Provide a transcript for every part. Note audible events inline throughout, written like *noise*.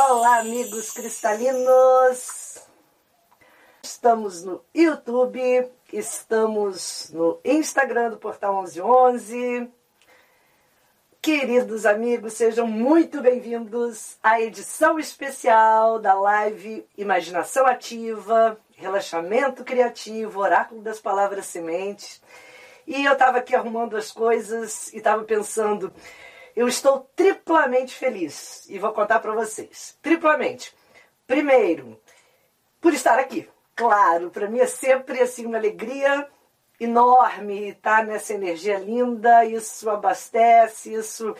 Olá, amigos cristalinos! Estamos no YouTube, estamos no Instagram do Portal 1111. Queridos amigos, sejam muito bem-vindos à edição especial da live Imaginação Ativa, Relaxamento Criativo, Oráculo das Palavras Sementes. E eu estava aqui arrumando as coisas e estava pensando eu estou triplamente feliz e vou contar para vocês. Triplamente. Primeiro, por estar aqui. Claro, para mim é sempre assim uma alegria enorme estar nessa energia linda. Isso abastece, isso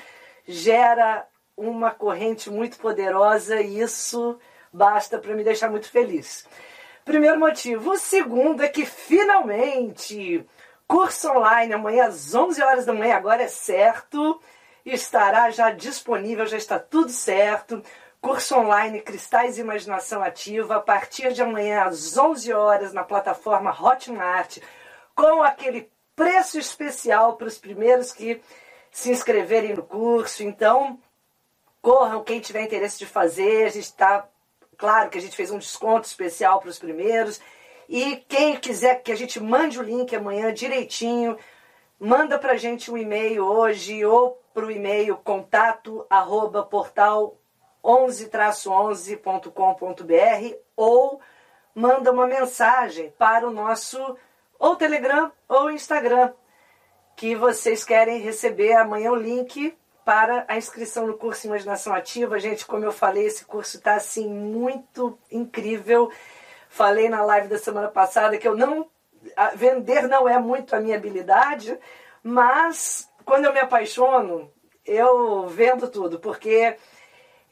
gera uma corrente muito poderosa e isso basta para me deixar muito feliz. Primeiro motivo. O segundo é que finalmente curso online amanhã às 11 horas da manhã, agora é certo estará já disponível, já está tudo certo. Curso online Cristais e Imaginação Ativa, a partir de amanhã às 11 horas na plataforma Hotmart, com aquele preço especial para os primeiros que se inscreverem no curso. Então, corram quem tiver interesse de fazer. A gente está, claro que a gente fez um desconto especial para os primeiros. E quem quiser que a gente mande o link amanhã direitinho, manda para a gente um e-mail hoje ou para o e-mail contato arroba portal 11-11.com.br ou manda uma mensagem para o nosso ou Telegram ou Instagram que vocês querem receber amanhã o link para a inscrição no curso Imaginação Ativa. Gente, como eu falei, esse curso está assim muito incrível. Falei na live da semana passada que eu não vender não é muito a minha habilidade, mas quando eu me apaixono, eu vendo tudo, porque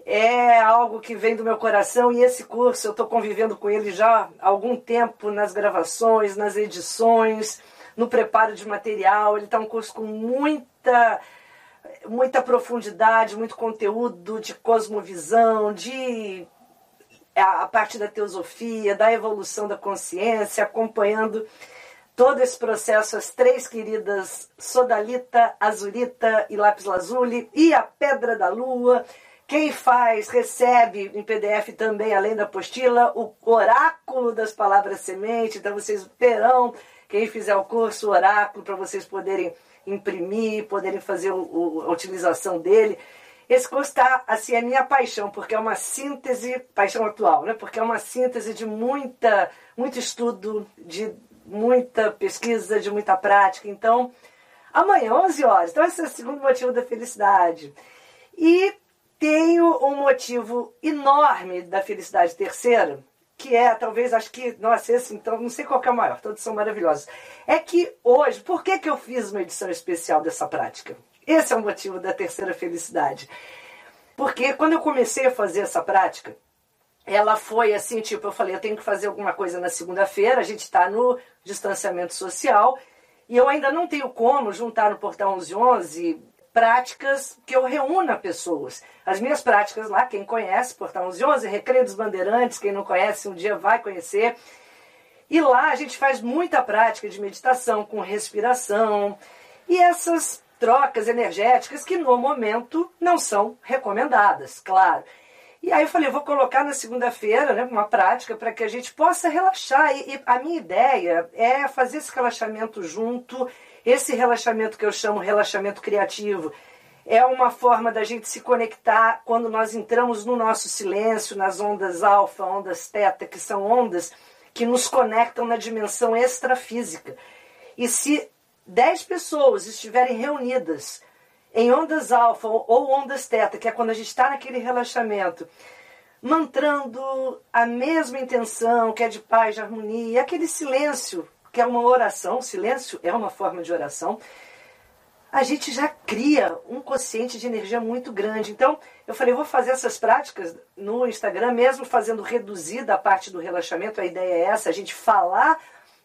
é algo que vem do meu coração e esse curso eu estou convivendo com ele já há algum tempo nas gravações, nas edições, no preparo de material. Ele está um curso com muita muita profundidade, muito conteúdo de cosmovisão, de a parte da teosofia, da evolução da consciência, acompanhando todo esse processo, as três queridas Sodalita, Azurita e Lápis Lazuli e a Pedra da Lua. Quem faz, recebe em PDF também, além da apostila, o Oráculo das Palavras Semente. Então vocês terão, quem fizer o curso, o Oráculo, para vocês poderem imprimir, poderem fazer o, o, a utilização dele. Esse curso está, assim, é minha paixão, porque é uma síntese, paixão atual, né? Porque é uma síntese de muita, muito estudo, de muita pesquisa, de muita prática. Então, amanhã, 11 horas. Então, esse é o segundo motivo da felicidade. E tenho um motivo enorme da felicidade terceira, que é, talvez, acho que, nossa, esse então, não sei qual é o maior, todos são maravilhosos. É que hoje, por que, que eu fiz uma edição especial dessa prática? Esse é o motivo da terceira felicidade. Porque quando eu comecei a fazer essa prática, ela foi assim, tipo, eu falei, eu tenho que fazer alguma coisa na segunda-feira, a gente está no distanciamento social, e eu ainda não tenho como juntar no Portal 1111 práticas que eu reúna pessoas. As minhas práticas lá, quem conhece, Portal 1111, Recreio dos Bandeirantes, quem não conhece, um dia vai conhecer. E lá a gente faz muita prática de meditação com respiração e essas trocas energéticas que no momento não são recomendadas, claro. E aí eu falei, eu vou colocar na segunda-feira né, uma prática para que a gente possa relaxar. E, e, a minha ideia é fazer esse relaxamento junto, esse relaxamento que eu chamo relaxamento criativo. É uma forma da gente se conectar quando nós entramos no nosso silêncio, nas ondas alfa, ondas teta, que são ondas que nos conectam na dimensão extrafísica. E se dez pessoas estiverem reunidas em ondas alfa ou ondas teta, que é quando a gente está naquele relaxamento, mantrando a mesma intenção, que é de paz, de harmonia, aquele silêncio, que é uma oração, silêncio é uma forma de oração. a gente já cria um consciente de energia muito grande. Então, eu falei, vou fazer essas práticas no Instagram, mesmo fazendo reduzida a parte do relaxamento. A ideia é essa, a gente falar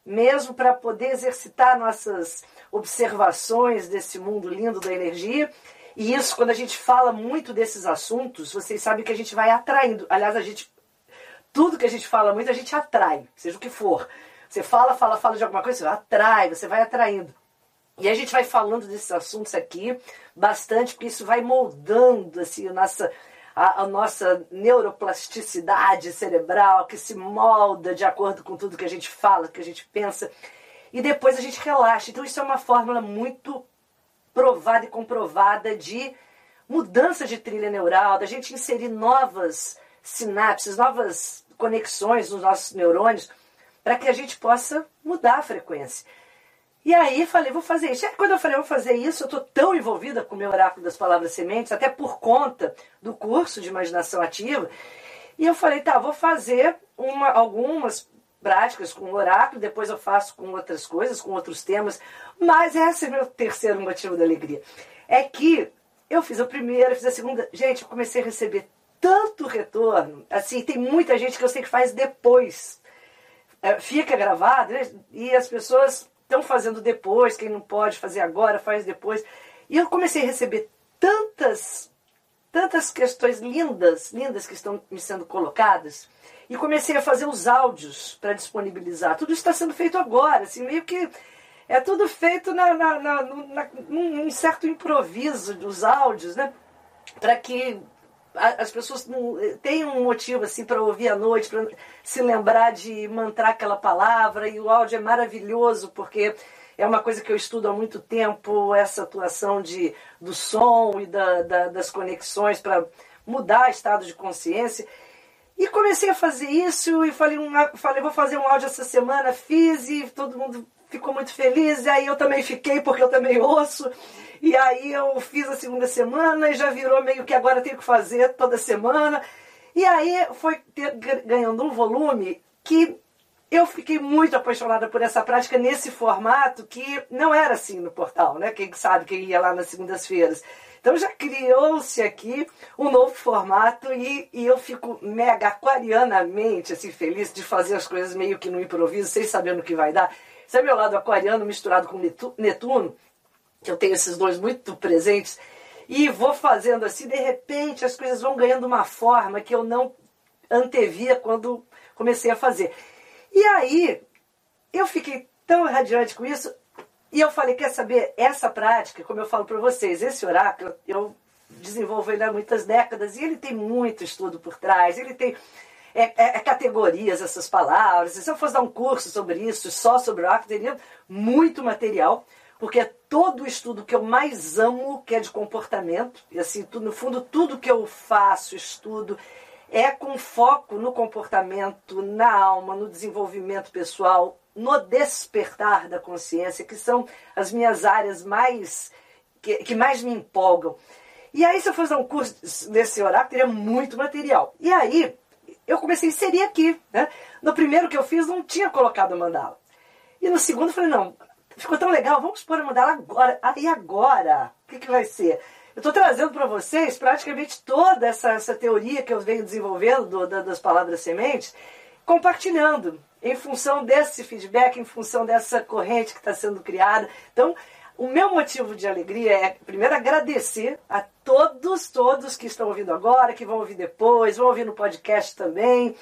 mesmo para poder exercitar nossas observações desse mundo lindo da energia. E isso, quando a gente fala muito desses assuntos, vocês sabem que a gente vai atraindo. Aliás, a gente. Tudo que a gente fala muito, a gente atrai, seja o que for. Você fala, fala, fala de alguma coisa, você atrai, você vai atraindo. E a gente vai falando desses assuntos aqui bastante, porque isso vai moldando assim, a, nossa, a, a, nossa neuroplasticidade cerebral, que se molda de acordo com tudo que a gente fala, que a gente pensa. E depois a gente relaxa. Então, isso é uma fórmula muito provada e comprovada de mudança de trilha neural, da gente inserir novas sinapses, novas conexões nos nossos neurônios, para que a gente possa mudar a frequência. E aí falei, vou fazer isso. E quando eu falei, vou fazer isso, eu estou tão envolvida com o meu oráculo das palavras sementes, até por conta do curso de imaginação ativa. E eu falei, tá, vou fazer uma, algumas práticas com o oráculo, depois eu faço com outras coisas, com outros temas. Mas esse é meu terceiro motivo da alegria. É que eu fiz a primeira, fiz a segunda. Gente, eu comecei a receber tanto retorno. Assim, tem muita gente que eu sei que faz depois. É, fica gravado né? e as pessoas estão fazendo depois, quem não pode fazer agora, faz depois. E eu comecei a receber tantas, tantas questões lindas, lindas que estão me sendo colocadas. E comecei a fazer os áudios para disponibilizar. Tudo está sendo feito agora, assim, meio que é tudo feito na, na, na, na num certo improviso dos áudios, né? Para que as pessoas não, tenham um motivo assim para ouvir à noite, para se lembrar de mantrar aquela palavra. E o áudio é maravilhoso porque é uma coisa que eu estudo há muito tempo, essa atuação de, do som e da, da, das conexões para mudar estado de consciência. E comecei a fazer isso e falei, um, falei, vou fazer um áudio essa semana, fiz e todo mundo ficou muito feliz, e aí eu também fiquei, porque eu também ouço. E aí eu fiz a segunda semana e já virou meio que agora tenho que fazer toda semana. E aí foi ter, ganhando um volume que eu fiquei muito apaixonada por essa prática nesse formato que não era assim no portal, né? Quem sabe quem ia lá nas segundas-feiras. Então já criou-se aqui um novo formato e, e, eu fico mega aquarianamente assim, feliz de fazer as coisas meio que no improviso, sem saber no que vai dar. Esse é meu lado aquariano misturado com Netuno, que eu tenho esses dois muito presentes, e vou fazendo assim, de repente as coisas vão ganhando uma forma que eu não antevia quando comecei a fazer. E aí eu fiquei tão radiante com isso, e eu falei, quer saber, essa prática, como eu falo para vocês, esse oráculo, eu desenvolvo ele há muitas décadas, e ele tem muito estudo por trás, ele tem é, é, é, categorias essas palavras. Se eu fosse dar um curso sobre isso, só sobre o arco, teria muito material, porque é todo o estudo que eu mais amo, que é de comportamento, e assim, tudo, no fundo, tudo que eu faço, estudo, é com foco no comportamento, na alma, no desenvolvimento pessoal, no despertar da consciência, que são as minhas áreas mais que, que mais me empolgam. E aí, se eu fosse dar um curso desse oráculo, teria muito material. E aí, eu comecei a inserir aqui. Né? No primeiro que eu fiz, não tinha colocado mandala. E no segundo, eu falei, não, ficou tão legal, vamos pôr a mandala agora. Ah, e agora? O que, que vai ser? Eu estou trazendo para vocês praticamente toda essa, essa teoria que eu venho desenvolvendo do, da, das palavras sementes, compartilhando em função desse feedback, em função dessa corrente que está sendo criada. Então, o meu motivo de alegria é, primeiro, agradecer a todos, todos que estão ouvindo agora, que vão ouvir depois, vão ouvir no podcast também.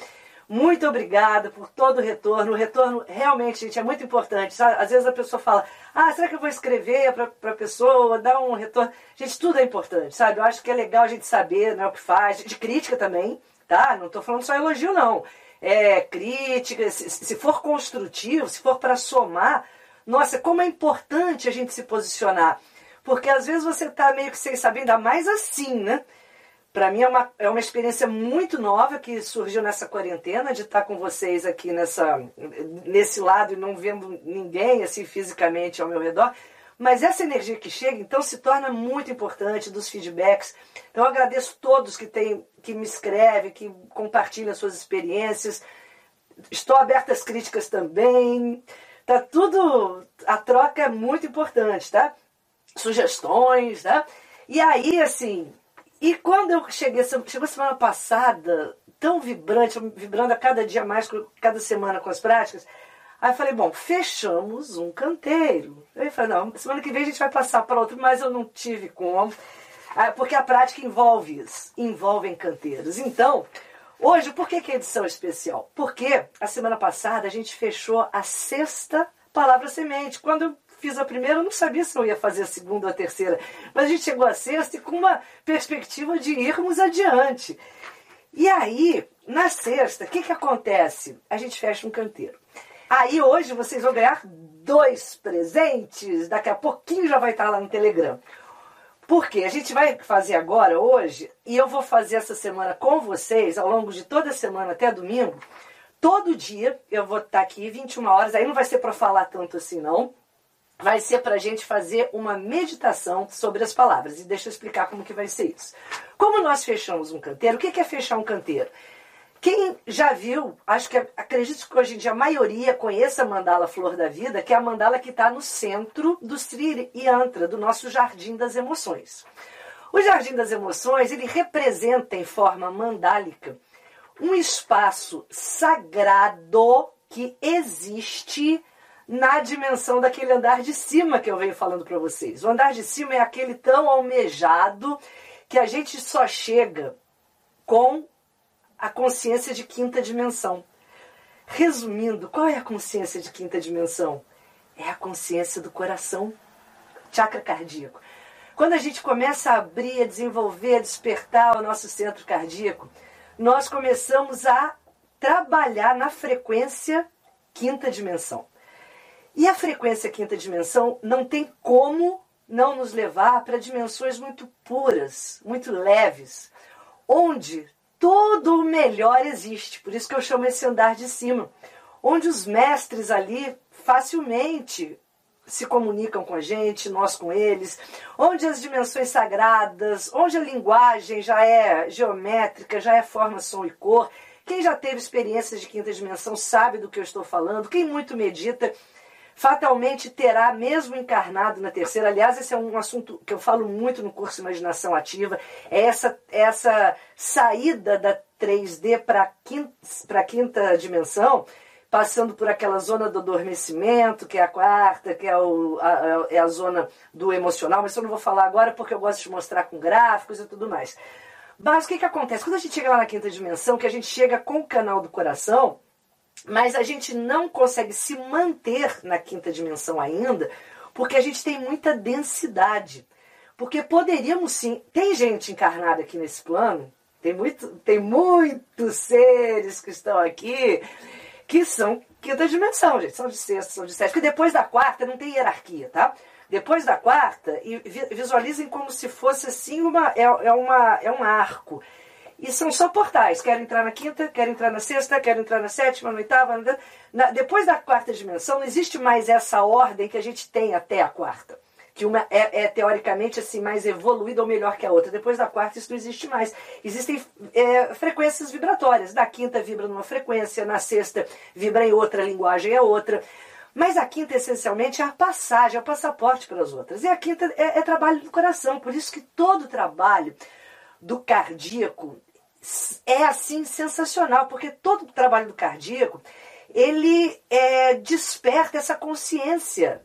Muito obrigada por todo o retorno. O retorno realmente, gente, é muito importante. Às vezes a pessoa fala, ah, será que eu vou escrever para a pessoa, dar um retorno? Gente, tudo é importante, sabe? Eu acho que é legal a gente saber né, o que faz, de crítica também, tá? Não estou falando só elogio, não. É crítica, se, se for construtivo, se for para somar, nossa, como é importante a gente se posicionar. Porque às vezes você está meio que sem saber, ainda mais assim, né? Para mim é uma, é uma experiência muito nova que surgiu nessa quarentena, de estar tá com vocês aqui nessa, nesse lado e não vendo ninguém assim fisicamente ao meu redor. Mas essa energia que chega, então, se torna muito importante dos feedbacks. Então, eu agradeço todos que, tem, que me escrevem, que compartilham suas experiências. Estou aberta às críticas também. Tá tudo. A troca é muito importante, tá? sugestões, né? E aí, assim, e quando eu cheguei, chegou semana passada, tão vibrante, vibrando a cada dia mais, cada semana com as práticas, aí eu falei, bom, fechamos um canteiro. Aí falei, não, semana que vem a gente vai passar para outro, mas eu não tive como, ah, porque a prática envolve isso, envolve canteiros. Então, hoje, por que, que é edição especial? Porque a semana passada a gente fechou a sexta palavra semente. Quando eu fiz a primeira, eu não sabia se eu ia fazer a segunda ou a terceira. Mas a gente chegou à sexta e com uma perspectiva de irmos adiante. E aí, na sexta, o que, que acontece? A gente fecha um canteiro. Aí hoje vocês vão ganhar dois presentes. Daqui a pouquinho já vai estar lá no Telegram. Porque a gente vai fazer agora, hoje, e eu vou fazer essa semana com vocês, ao longo de toda a semana até domingo, todo dia eu vou estar aqui 21 horas, aí não vai ser para falar tanto assim não, vai ser para a gente fazer uma meditação sobre as palavras. E deixa eu explicar como que vai ser isso. Como nós fechamos um canteiro, o que é fechar um canteiro? Quem já viu, acho que acredito que hoje em dia a maioria conheça a mandala Flor da Vida, que é a mandala que está no centro do Sri Yantra, do nosso Jardim das Emoções. O Jardim das Emoções, ele representa em forma mandálica um espaço sagrado que existe na dimensão daquele andar de cima que eu venho falando para vocês. O andar de cima é aquele tão almejado que a gente só chega com a consciência de quinta dimensão. Resumindo, qual é a consciência de quinta dimensão? É a consciência do coração, chakra cardíaco. Quando a gente começa a abrir, a desenvolver, a despertar o nosso centro cardíaco, nós começamos a trabalhar na frequência quinta dimensão. E a frequência quinta dimensão não tem como não nos levar para dimensões muito puras, muito leves, onde todo o melhor existe. Por isso que eu chamo esse andar de cima, onde os mestres ali facilmente se comunicam com a gente, nós com eles, onde as dimensões sagradas, onde a linguagem já é geométrica, já é forma, som e cor. Quem já teve experiências de quinta dimensão sabe do que eu estou falando. Quem muito medita fatalmente terá, mesmo encarnado na terceira. Aliás, esse é um assunto que eu falo muito no curso Imaginação Ativa, é essa, essa saída da 3D para a quinta, dimensão, passando por aquela zona do adormecimento, que é a quarta, que é, o, a, é a zona do emocional, mas eu não vou falar agora porque eu gosto de mostrar com gráficos e tudo mais. Mas o que, que acontece? Quando a gente chega lá na quinta dimensão, que a gente chega com o canal do coração, mas a gente não consegue se manter na quinta dimensão ainda, porque a gente tem muita densidade. Porque poderíamos sim. Tem gente encarnada aqui nesse plano, tem, muito, tem muitos seres que estão aqui que são quinta dimensão, gente. São de sexta, são de sétima. Porque depois da quarta não tem hierarquia, tá? Depois da quarta, e visualizem como se fosse assim uma, é, é, uma, é um arco. E são só portais. Quero entrar na quinta, quero entrar na sexta, quero entrar na sétima, na oitava. Na, depois da quarta dimensão, não existe mais essa ordem que a gente tem até a quarta. Que uma é, é teoricamente assim mais evoluída ou melhor que a outra. Depois da quarta, isso não existe mais. Existem é, frequências vibratórias. Da quinta vibra numa frequência, na sexta vibra em outra, a linguagem é outra. Mas a quinta, essencialmente, é a passagem, é o passaporte para as outras. E a quinta é, é trabalho do coração. Por isso que todo trabalho do cardíaco é assim sensacional, porque todo o trabalho do cardíaco ele é, desperta essa consciência,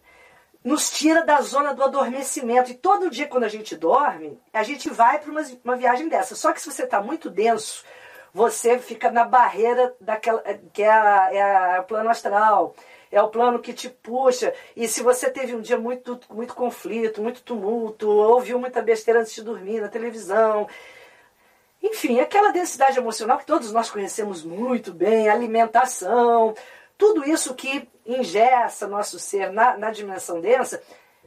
nos tira da zona do adormecimento. E todo dia, quando a gente dorme, a gente vai para uma, uma viagem dessa. Só que se você está muito denso, você fica na barreira daquela que é, a, é a, o plano astral. É o plano que te puxa. E se você teve um dia muito, muito conflito, muito tumulto, ouviu muita besteira antes de dormir na televisão, enfim, aquela densidade emocional que todos nós conhecemos muito bem, alimentação, tudo isso que ingessa nosso ser na, na dimensão densa,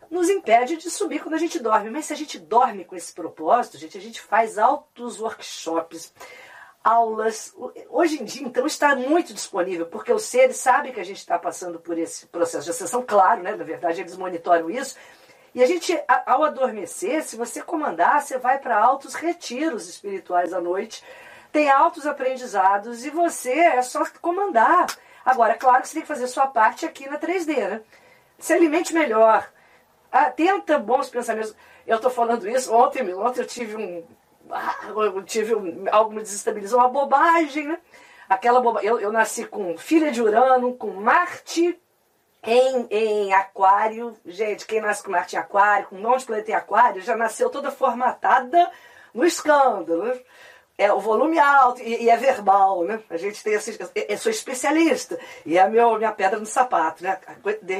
nos impede de subir quando a gente dorme. Mas se a gente dorme com esse propósito, gente, a gente faz altos workshops, aulas. Hoje em dia, então, está muito disponível, porque os seres sabem que a gente está passando por esse processo de ascensão, claro, né? Na verdade, eles monitoram isso, e a gente, ao adormecer, se você comandar, você vai para altos retiros espirituais à noite, tem altos aprendizados e você é só comandar. Agora, é claro que você tem que fazer sua parte aqui na 3D, né? Se alimente melhor, ah, tenta bons pensamentos. Eu estou falando isso, ontem, ontem eu tive um. Ah, eu tive um, algo me desestabilizou, uma bobagem, né? Aquela boba... eu, eu nasci com filha de Urano, com Marte em, em aquário. Gente, quem nasce com Marte em aquário, com um de planeta em aquário, já nasceu toda formatada no escândalo. É o volume alto e, e, é verbal, né? A gente tem esse. Eu sou especialista e é a meu, minha pedra no sapato, né?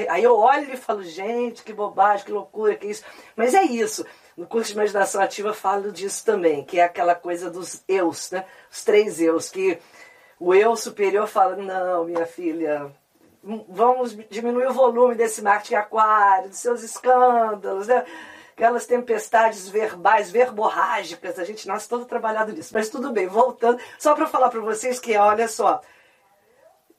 Aí eu olho e falo, gente, que bobagem, que loucura, que isso. Mas é isso. No curso de imaginação ativa falo disso também, que é aquela coisa dos eus, né? Os três eus, que o eu superior fala, não, minha filha, vamos diminuir o volume desse marketing aquário, dos seus escândalos, né? aquelas tempestades verbais, verborrágicas, a gente nasce todo trabalhado nisso. Mas tudo bem, voltando, só para falar para vocês que, olha só,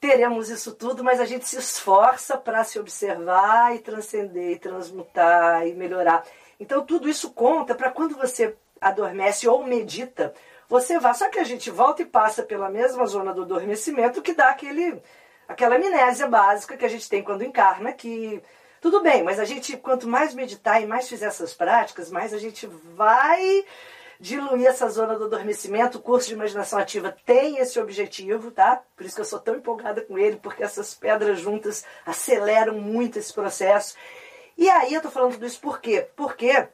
teremos isso tudo, mas a gente se esforça para se observar e transcender, e transmutar e melhorar. Então tudo isso conta para quando você adormece ou medita, você vá. Só que a gente volta e passa pela mesma zona do adormecimento que dá aquele, aquela amnésia básica que a gente tem quando encarna, que tudo bem, mas a gente, quanto mais meditar e mais fizer essas práticas, mais a gente vai diluir essa zona do adormecimento. O curso de imaginação ativa tem esse objetivo, tá? Por isso que eu sou tão empolgada com ele, porque essas pedras juntas aceleram muito esse processo. E aí eu tô falando tudo isso por quê? Porque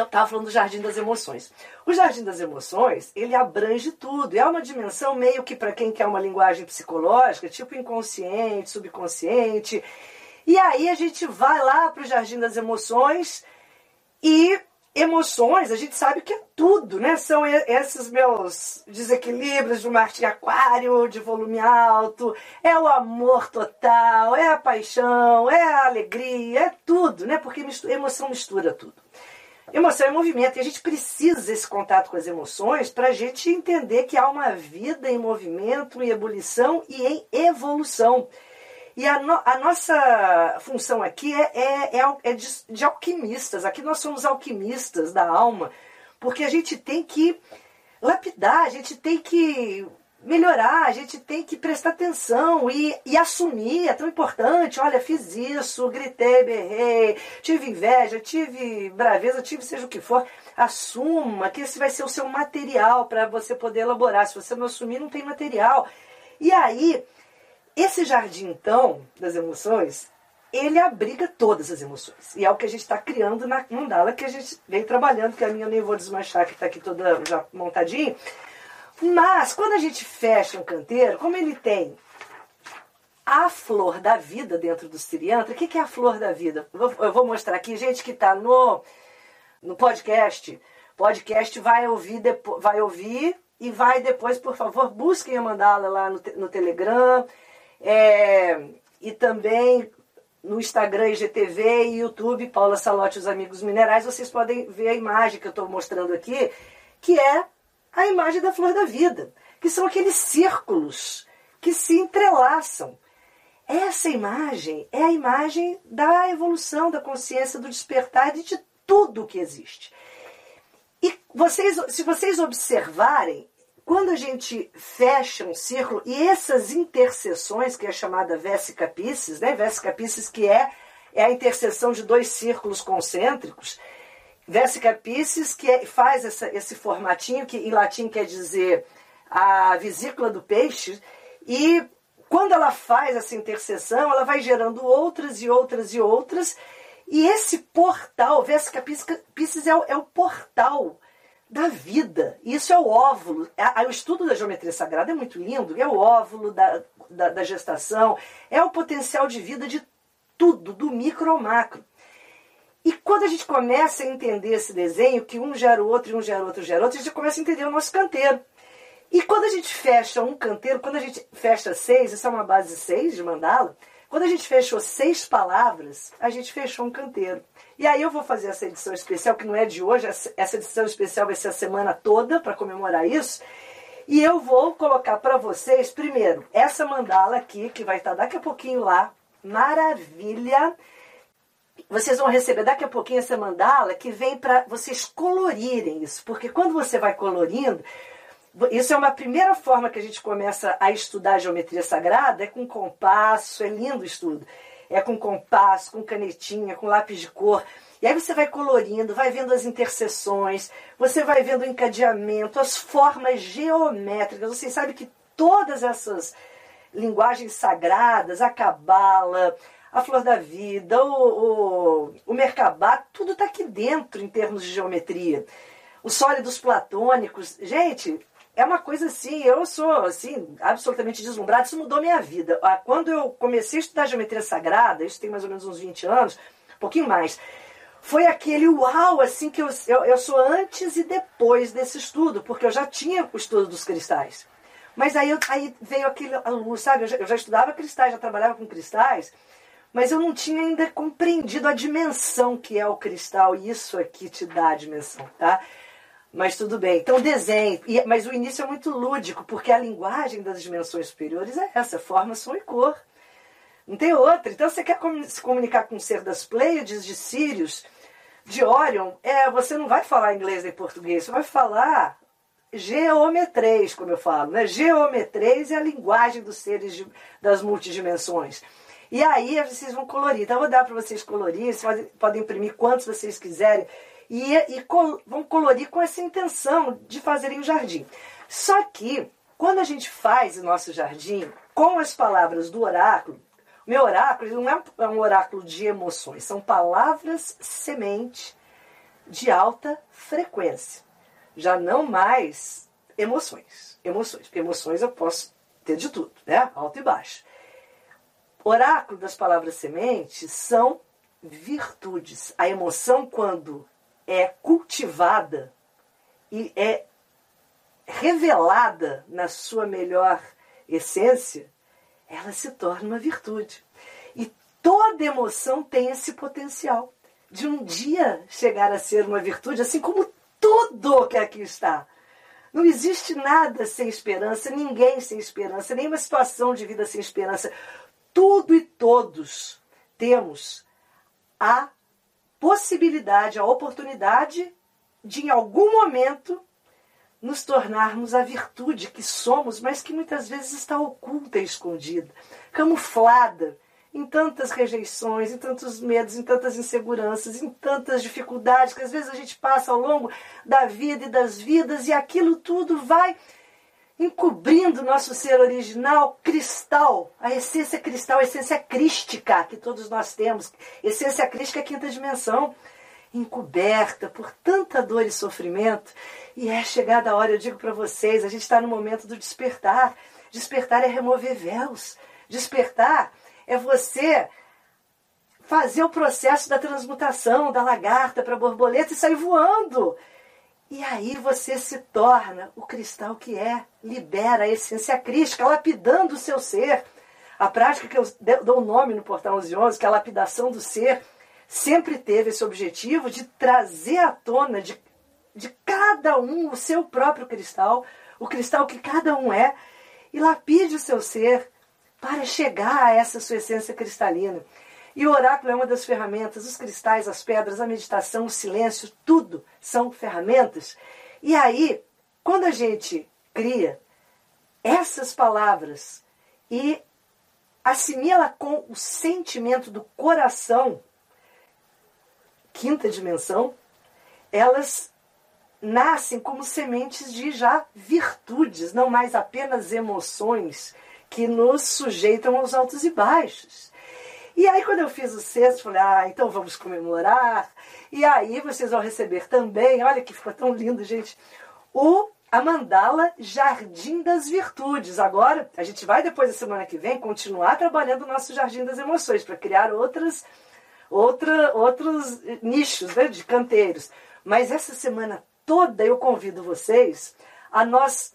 estava falando do Jardim das Emoções. O Jardim das Emoções, ele abrange tudo. É uma dimensão meio que para quem quer uma linguagem psicológica, tipo inconsciente, subconsciente. E aí a gente vai lá para o Jardim das Emoções e emoções, a gente sabe que é tudo, né? São esses meus desequilíbrios de Marte Aquário, de volume alto, é o amor total, é a paixão, é a alegria, é tudo, né? Porque emoção mistura tudo. Emoção é movimento e a gente precisa desse contato com as emoções para a gente entender que há uma vida em movimento, em ebulição e em evolução. E a, no, a nossa função aqui é, é, é, é de, de alquimistas. Aqui nós somos alquimistas da alma, porque a gente tem que lapidar, a gente tem que melhorar, a gente tem que prestar atenção e, e assumir, é tão importante. Olha, fiz isso, gritei, berrei, tive inveja, tive braveza, tive seja o que for. Assuma que esse vai ser o seu material para você poder elaborar. Se você não assumir, não tem material. E aí, esse jardim, então, das emoções, ele abriga todas as emoções. E é o que a gente está criando na mandala que a gente vem trabalhando, que a minha eu nem vou desmanchar, que está aqui toda já montadinha. Mas quando a gente fecha um canteiro, como ele tem a flor da vida dentro do Siriantra, o que, que é a flor da vida? Eu vou mostrar aqui, gente que está no, no podcast. Podcast vai ouvir, vai ouvir e vai depois, por favor, busquem a mandala lá no, no Telegram. É, e também no Instagram, IGTV e YouTube, Paula Salote os Amigos Minerais, vocês podem ver a imagem que eu estou mostrando aqui, que é a imagem da flor da vida, que são aqueles círculos que se entrelaçam. Essa imagem é a imagem da evolução da consciência, do despertar de tudo que existe. E vocês, se vocês observarem, quando a gente fecha um círculo, e essas interseções, que é chamada Vesica Pisces, né? Vesica Pisces que é, é a interseção de dois círculos concêntricos, Vesica Pisces, que é, faz essa, esse formatinho, que em latim quer dizer a vesícula do peixe, e quando ela faz essa interseção, ela vai gerando outras e outras e outras, e esse portal, Vesica Pisces é o, é o portal da vida. Isso é o óvulo. O estudo da geometria sagrada é muito lindo. É o óvulo da, da, da gestação, é o potencial de vida de tudo, do micro ao macro. E quando a gente começa a entender esse desenho, que um gera o outro, e um gera o outro, gera o outro, a gente começa a entender o nosso canteiro. E quando a gente fecha um canteiro, quando a gente fecha seis, isso é uma base seis de mandala, quando a gente fechou seis palavras, a gente fechou um canteiro. E aí eu vou fazer essa edição especial, que não é de hoje, essa edição especial vai ser a semana toda para comemorar isso. E eu vou colocar para vocês, primeiro, essa mandala aqui, que vai estar daqui a pouquinho lá. Maravilha! Vocês vão receber daqui a pouquinho essa mandala que vem para vocês colorirem isso, porque quando você vai colorindo, isso é uma primeira forma que a gente começa a estudar a geometria sagrada, é com compasso, é lindo o estudo é com compasso, com canetinha, com lápis de cor. E aí você vai colorindo, vai vendo as interseções, você vai vendo o encadeamento, as formas geométricas. Você sabe que todas essas linguagens sagradas, a cabala, a flor da vida, o, o, o tudo está aqui dentro em termos de geometria. Os sólidos platônicos, gente, é uma coisa assim, eu sou assim, absolutamente deslumbrada, isso mudou minha vida. Ah, quando eu comecei a estudar geometria sagrada, isso tem mais ou menos uns 20 anos, um pouquinho mais, foi aquele uau, assim, que eu, eu, eu sou antes e depois desse estudo, porque eu já tinha o estudo dos cristais. Mas aí, aí veio aquele luz, sabe? Eu já, eu já estudava cristais, já trabalhava com cristais, mas eu não tinha ainda compreendido a dimensão que é o cristal, e isso aqui te dá a dimensão, tá? Mas tudo bem. Então, desenho. Mas o início é muito lúdico, porque a linguagem das dimensões superiores é essa: forma, som e cor. Não tem outra. Então, você quer se comunicar com o ser das Pleiades, de Sirius, de Orion, é, você não vai falar inglês nem português, você vai falar geometrês, como eu falo. Né? Geometrês é a linguagem dos seres de, das multidimensões. E aí vocês vão colorir. Então, eu vou dar para vocês colorir, vocês podem, podem imprimir quantos vocês quiserem e, e col vão colorir com essa intenção de fazerem o jardim. Só que, quando a gente faz o nosso jardim, com as palavras do oráculo, meu oráculo não é, é um oráculo de emoções, são palavras semente de alta frequência. Já não mais emoções. Emoções, porque emoções eu posso ter de tudo, né? Alto e baixo. Oráculo das palavras semente são virtudes. A emoção, quando é cultivada e é revelada na sua melhor essência, ela se torna uma virtude. E toda emoção tem esse potencial de um dia chegar a ser uma virtude, assim como tudo que aqui está. Não existe nada sem esperança, ninguém sem esperança, nenhuma situação de vida sem esperança. Tudo e todos temos a possibilidade, a oportunidade de, em algum momento, nos tornarmos a virtude que somos, mas que muitas vezes está oculta e escondida, camuflada em tantas rejeições, em tantos medos, em tantas inseguranças, em tantas dificuldades que às vezes a gente passa ao longo da vida e das vidas e aquilo tudo vai encobrindo nosso ser original cristal, a essência cristal, a essência crística que todos nós temos. Essência crística é a quinta dimensão, encoberta por tanta dor e sofrimento. E é chegada a hora, eu digo para vocês, a gente está no momento do despertar. Despertar é remover véus. Despertar é você fazer o processo da transmutação da lagarta para borboleta e sair voando. E aí você se torna o cristal que é, libera a essência crística, lapidando o seu ser. A prática que eu dou o nome no Portal 1111, que é a lapidação do ser, sempre teve esse objetivo de trazer à tona de, de cada um o seu próprio cristal, o cristal que cada um é, e lapide o seu ser para chegar a essa sua essência cristalina. E o oráculo é uma das ferramentas, os cristais, as pedras, a meditação, o silêncio, tudo são ferramentas. E aí, quando a gente cria essas palavras e assimila com o sentimento do coração, quinta dimensão, elas nascem como sementes de já virtudes, não mais apenas emoções que nos sujeitam aos altos e baixos. E aí, quando eu fiz o sexto, falei, ah, então vamos comemorar. E aí vocês vão receber também, olha que ficou tão lindo, gente, o a mandala Jardim das Virtudes. Agora, a gente vai depois da semana que vem continuar trabalhando o nosso Jardim das Emoções para criar outras, outra, outros nichos né, de canteiros. Mas essa semana toda eu convido vocês a nós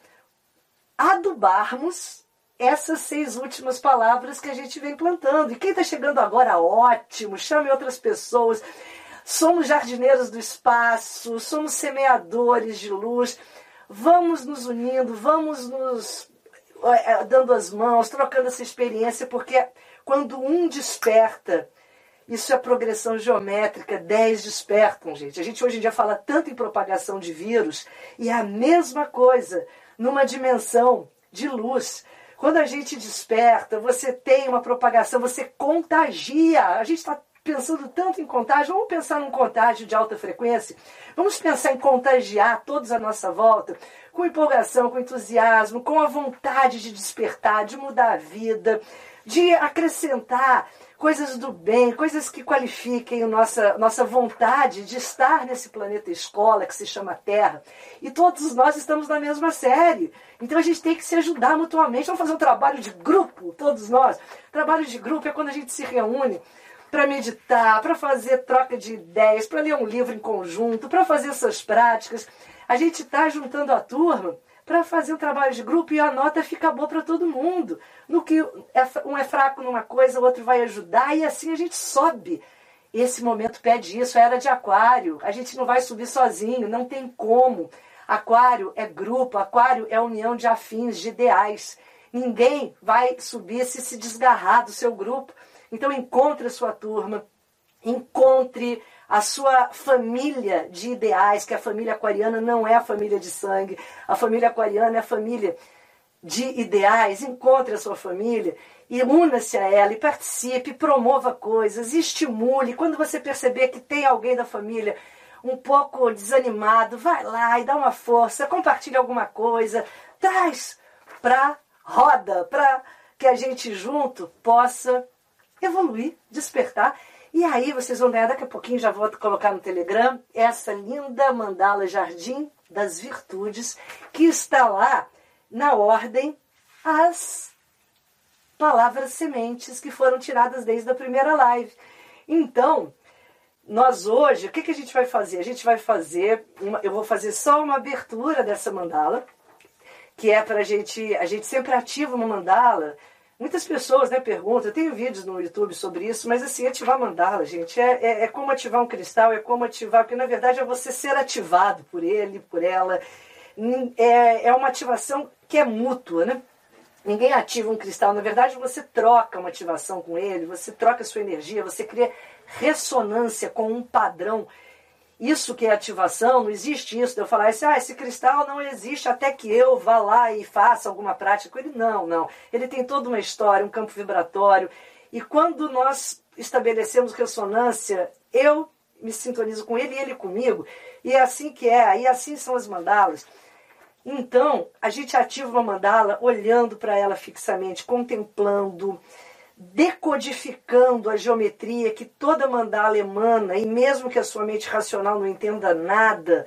adubarmos essas seis últimas palavras que a gente vem plantando. E quem está chegando agora, ótimo, chame outras pessoas. Somos jardineiros do espaço, somos semeadores de luz. Vamos nos unindo, vamos nos é, dando as mãos, trocando essa experiência, porque quando um desperta, isso é progressão geométrica, dez despertam, gente. A gente hoje em dia fala tanto em propagação de vírus, e é a mesma coisa numa dimensão de luz. Quando a gente desperta, você tem uma propagação, você contagia. A gente está pensando tanto em contágio, vamos pensar num contágio de alta frequência, vamos pensar em contagiar todos à nossa volta, com empolgação, com entusiasmo, com a vontade de despertar, de mudar a vida, de acrescentar coisas do bem, coisas que qualifiquem nossa, nossa vontade de estar nesse planeta escola que se chama Terra. E todos nós estamos na mesma série. Então a gente tem que se ajudar mutuamente. Vamos fazer um trabalho de grupo, todos nós. Trabalho de grupo é quando a gente se reúne para meditar, para fazer troca de ideias, para ler um livro em conjunto, para fazer essas práticas. A gente está juntando a turma para fazer um trabalho de grupo e a nota fica boa para todo mundo. No que é um é fraco numa coisa, o outro vai ajudar e assim a gente sobe. Esse momento pede isso, era de aquário. A gente não vai subir sozinho, não tem como. Aquário é grupo, aquário é união de afins, de ideais. Ninguém vai subir se se desgarrar do seu grupo. Então encontre a sua turma, encontre a sua família de ideais, que a família aquariana não é a família de sangue, a família aquariana é a família de ideais. Encontre a sua família e una-se a ela e participe, promova coisas, estimule. Quando você perceber que tem alguém da família um pouco desanimado, vai lá e dá uma força, compartilha alguma coisa, traz para roda, para que a gente junto possa evoluir, despertar e aí vocês vão ganhar daqui a pouquinho, já vou colocar no Telegram, essa linda mandala Jardim das Virtudes, que está lá na ordem as palavras sementes que foram tiradas desde a primeira live. Então, nós hoje, o que, que a gente vai fazer? A gente vai fazer, uma, eu vou fazer só uma abertura dessa mandala, que é para a gente, a gente sempre ativa uma mandala Muitas pessoas né, perguntam, eu tenho vídeos no YouTube sobre isso, mas assim, ativar mandala, gente, é, é, é, como ativar um cristal, é como ativar, porque na verdade é você ser ativado por ele, por ela. Hum, é, é uma ativação que é mútua, né? Ninguém ativa um cristal, na verdade você troca uma ativação com ele, você troca sua energia, você cria ressonância com um padrão isso que é ativação, não existe isso de eu falar assim, ah, esse cristal não existe até que eu vá lá e faça alguma prática com ele. Não, não. Ele tem toda uma história, um campo vibratório. E quando nós estabelecemos ressonância, eu me sintonizo com ele e ele comigo. E é assim que é, e assim são as mandalas. Então, a gente ativa uma mandala olhando para ela fixamente, contemplando, decodificando a geometria que toda mandala emana, e mesmo que a sua mente racional não entenda nada,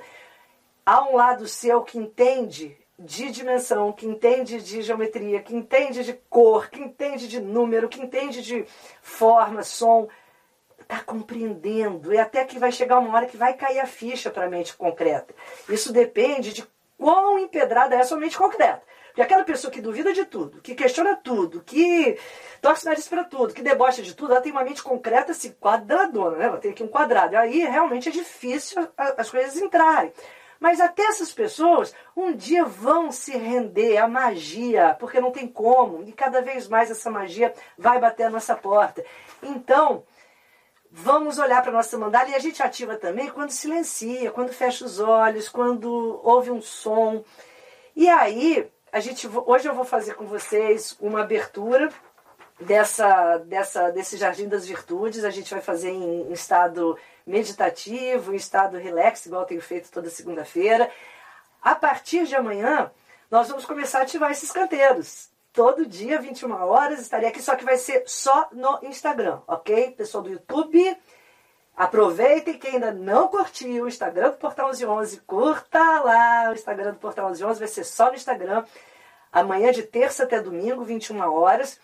há um lado seu que entende de dimensão, que entende de geometria, que entende de cor, que entende de número, que entende de forma, som, está compreendendo. E até que vai chegar uma hora que vai cair a ficha para a mente concreta. Isso depende de quão empedrada é a sua mente concreta. Porque aquela pessoa que duvida de tudo, que questiona tudo, que torce nariz para tudo, que debocha de tudo, ela tem uma mente concreta assim, quadradona, né? Ela tem aqui um quadrado. E aí realmente é difícil as coisas entrarem. Mas até essas pessoas um dia vão se render à magia, porque não tem como. E cada vez mais essa magia vai bater a nossa porta. Então, vamos olhar para a nossa mandala e a gente ativa também quando silencia, quando fecha os olhos, quando ouve um som. E aí, a gente hoje eu vou fazer com vocês uma abertura dessa, dessa desse Jardim das Virtudes. A gente vai fazer em, em estado meditativo, em estado relax, igual eu tenho feito toda segunda-feira. A partir de amanhã, nós vamos começar a ativar esses canteiros. Todo dia, 21 horas, estarei aqui, só que vai ser só no Instagram, ok? Pessoal do YouTube, Aproveitem quem ainda não curtiu o Instagram do Portal 1111, curta lá o Instagram do Portal 1111, vai ser só no Instagram, amanhã de terça até domingo, 21 horas.